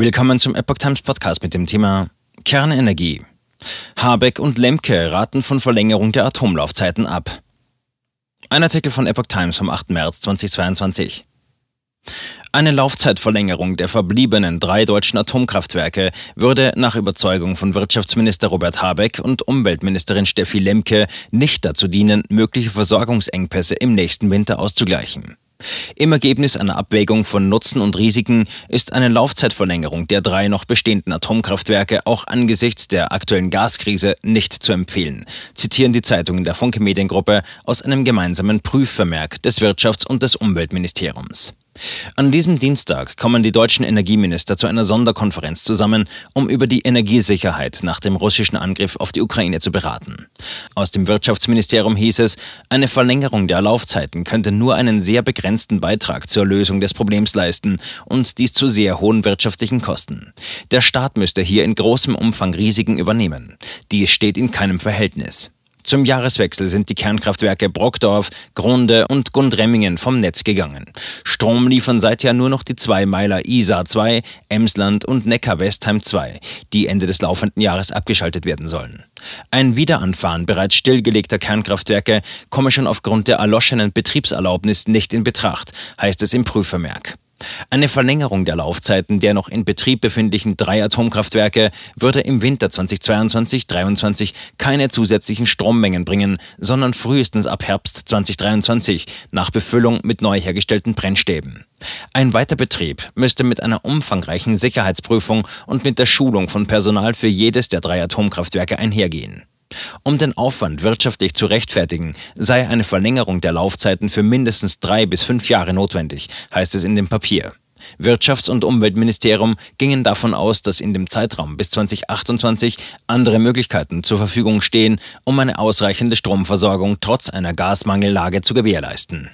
Willkommen zum Epoch Times Podcast mit dem Thema Kernenergie. Habeck und Lemke raten von Verlängerung der Atomlaufzeiten ab. Ein Artikel von Epoch Times vom 8. März 2022. Eine Laufzeitverlängerung der verbliebenen drei deutschen Atomkraftwerke würde nach Überzeugung von Wirtschaftsminister Robert Habeck und Umweltministerin Steffi Lemke nicht dazu dienen, mögliche Versorgungsengpässe im nächsten Winter auszugleichen. Im Ergebnis einer Abwägung von Nutzen und Risiken ist eine Laufzeitverlängerung der drei noch bestehenden Atomkraftwerke auch angesichts der aktuellen Gaskrise nicht zu empfehlen, zitieren die Zeitungen der Funke Mediengruppe aus einem gemeinsamen Prüfvermerk des Wirtschafts- und des Umweltministeriums. An diesem Dienstag kommen die deutschen Energieminister zu einer Sonderkonferenz zusammen, um über die Energiesicherheit nach dem russischen Angriff auf die Ukraine zu beraten. Aus dem Wirtschaftsministerium hieß es, eine Verlängerung der Laufzeiten könnte nur einen sehr begrenzten Beitrag zur Lösung des Problems leisten und dies zu sehr hohen wirtschaftlichen Kosten. Der Staat müsste hier in großem Umfang Risiken übernehmen. Dies steht in keinem Verhältnis. Zum Jahreswechsel sind die Kernkraftwerke Brockdorf, Grunde und Gundremmingen vom Netz gegangen. Strom liefern seither nur noch die zwei Meiler Isar 2, Emsland und Neckar-Westheim 2, die Ende des laufenden Jahres abgeschaltet werden sollen. Ein Wiederanfahren bereits stillgelegter Kernkraftwerke komme schon aufgrund der erloschenen Betriebserlaubnis nicht in Betracht, heißt es im Prüfvermerk. Eine Verlängerung der Laufzeiten der noch in Betrieb befindlichen drei Atomkraftwerke würde im Winter 2022-23 keine zusätzlichen Strommengen bringen, sondern frühestens ab Herbst 2023 nach Befüllung mit neu hergestellten Brennstäben. Ein Weiterbetrieb müsste mit einer umfangreichen Sicherheitsprüfung und mit der Schulung von Personal für jedes der drei Atomkraftwerke einhergehen. Um den Aufwand wirtschaftlich zu rechtfertigen, sei eine Verlängerung der Laufzeiten für mindestens drei bis fünf Jahre notwendig, heißt es in dem Papier. Wirtschafts- und Umweltministerium gingen davon aus, dass in dem Zeitraum bis 2028 andere Möglichkeiten zur Verfügung stehen, um eine ausreichende Stromversorgung trotz einer Gasmangellage zu gewährleisten.